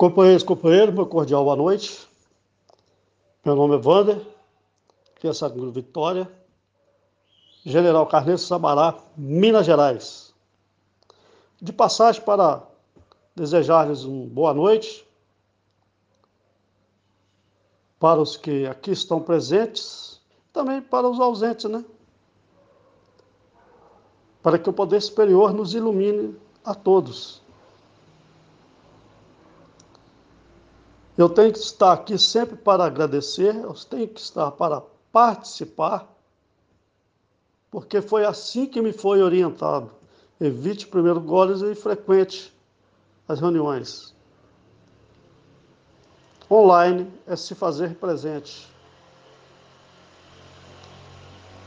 Companheiros companheiros, meu cordial boa noite. Meu nome é Wander, aqui é Saguro Vitória, General Carneiro Sabará, Minas Gerais. De passagem para desejar-lhes uma boa noite, para os que aqui estão presentes, também para os ausentes, né? Para que o poder superior nos ilumine a todos Eu tenho que estar aqui sempre para agradecer, eu tenho que estar para participar, porque foi assim que me foi orientado. Evite primeiro goles e frequente as reuniões. Online é se fazer presente.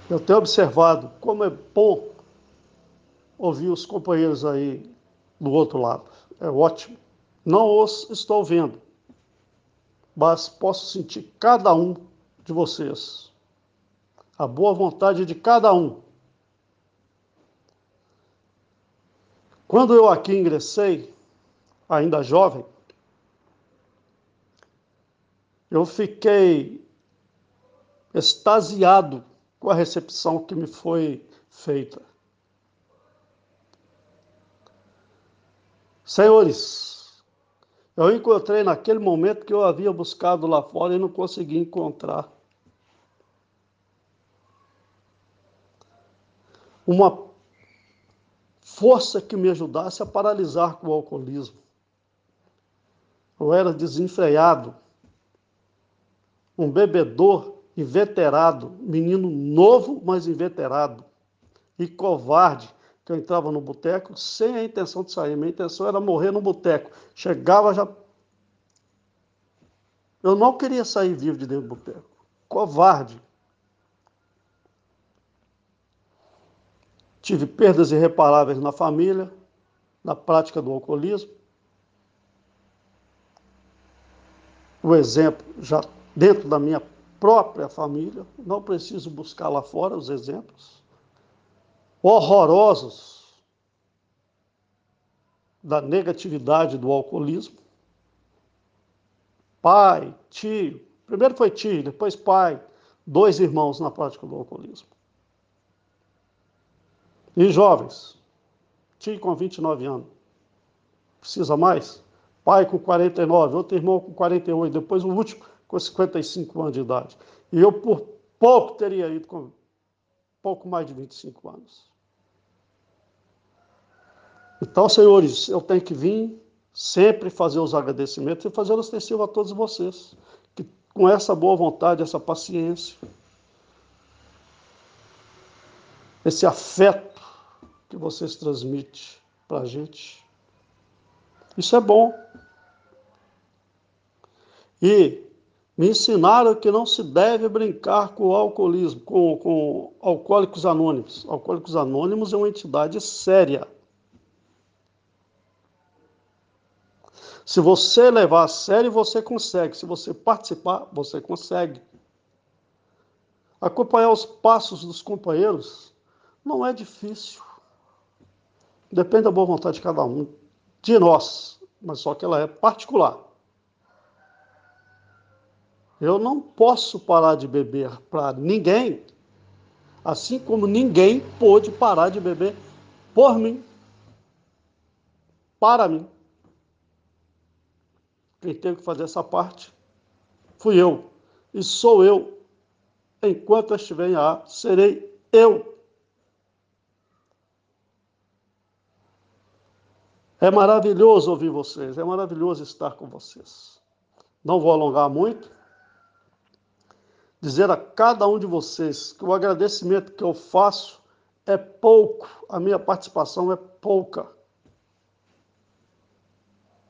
Eu tenho observado como é bom ouvir os companheiros aí do outro lado. É ótimo. Não os estou vendo, mas posso sentir cada um de vocês. A boa vontade de cada um. Quando eu aqui ingressei, ainda jovem, eu fiquei extasiado com a recepção que me foi feita. Senhores, eu encontrei naquele momento que eu havia buscado lá fora e não consegui encontrar. Uma força que me ajudasse a paralisar com o alcoolismo. Eu era desenfreado, um bebedor inveterado, menino novo, mas inveterado, e covarde, que eu entrava no boteco sem a intenção de sair. Minha intenção era morrer no boteco. Chegava já. Eu não queria sair vivo de dentro do boteco. Covarde. Tive perdas irreparáveis na família, na prática do alcoolismo. O exemplo já dentro da minha própria família, não preciso buscar lá fora os exemplos horrorosos da negatividade do alcoolismo. Pai, tio, primeiro foi tio, depois pai, dois irmãos na prática do alcoolismo. E jovens, tio com 29 anos, precisa mais? Pai com 49, outro irmão com 48, depois o último com 55 anos de idade. E eu por pouco teria ido com pouco mais de 25 anos. Então, senhores, eu tenho que vir sempre fazer os agradecimentos e fazer ostensivo a todos vocês, que com essa boa vontade, essa paciência, esse afeto que vocês transmitem para a gente. Isso é bom. E me ensinaram que não se deve brincar com o alcoolismo, com, com alcoólicos anônimos. Alcoólicos anônimos é uma entidade séria. Se você levar a sério, você consegue. Se você participar, você consegue. Acompanhar os passos dos companheiros não é difícil. Depende da boa vontade de cada um, de nós, mas só que ela é particular. Eu não posso parar de beber para ninguém, assim como ninguém pôde parar de beber por mim, para mim. Quem teve que fazer essa parte fui eu. E sou eu. Enquanto estiver em ar, serei eu. É maravilhoso ouvir vocês, é maravilhoso estar com vocês. Não vou alongar muito. Dizer a cada um de vocês que o agradecimento que eu faço é pouco, a minha participação é pouca.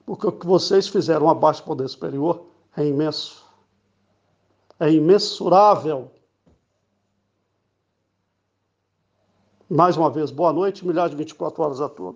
Porque o que vocês fizeram abaixo do poder superior é imenso. É imensurável. Mais uma vez, boa noite, milhares de 24 horas a todos.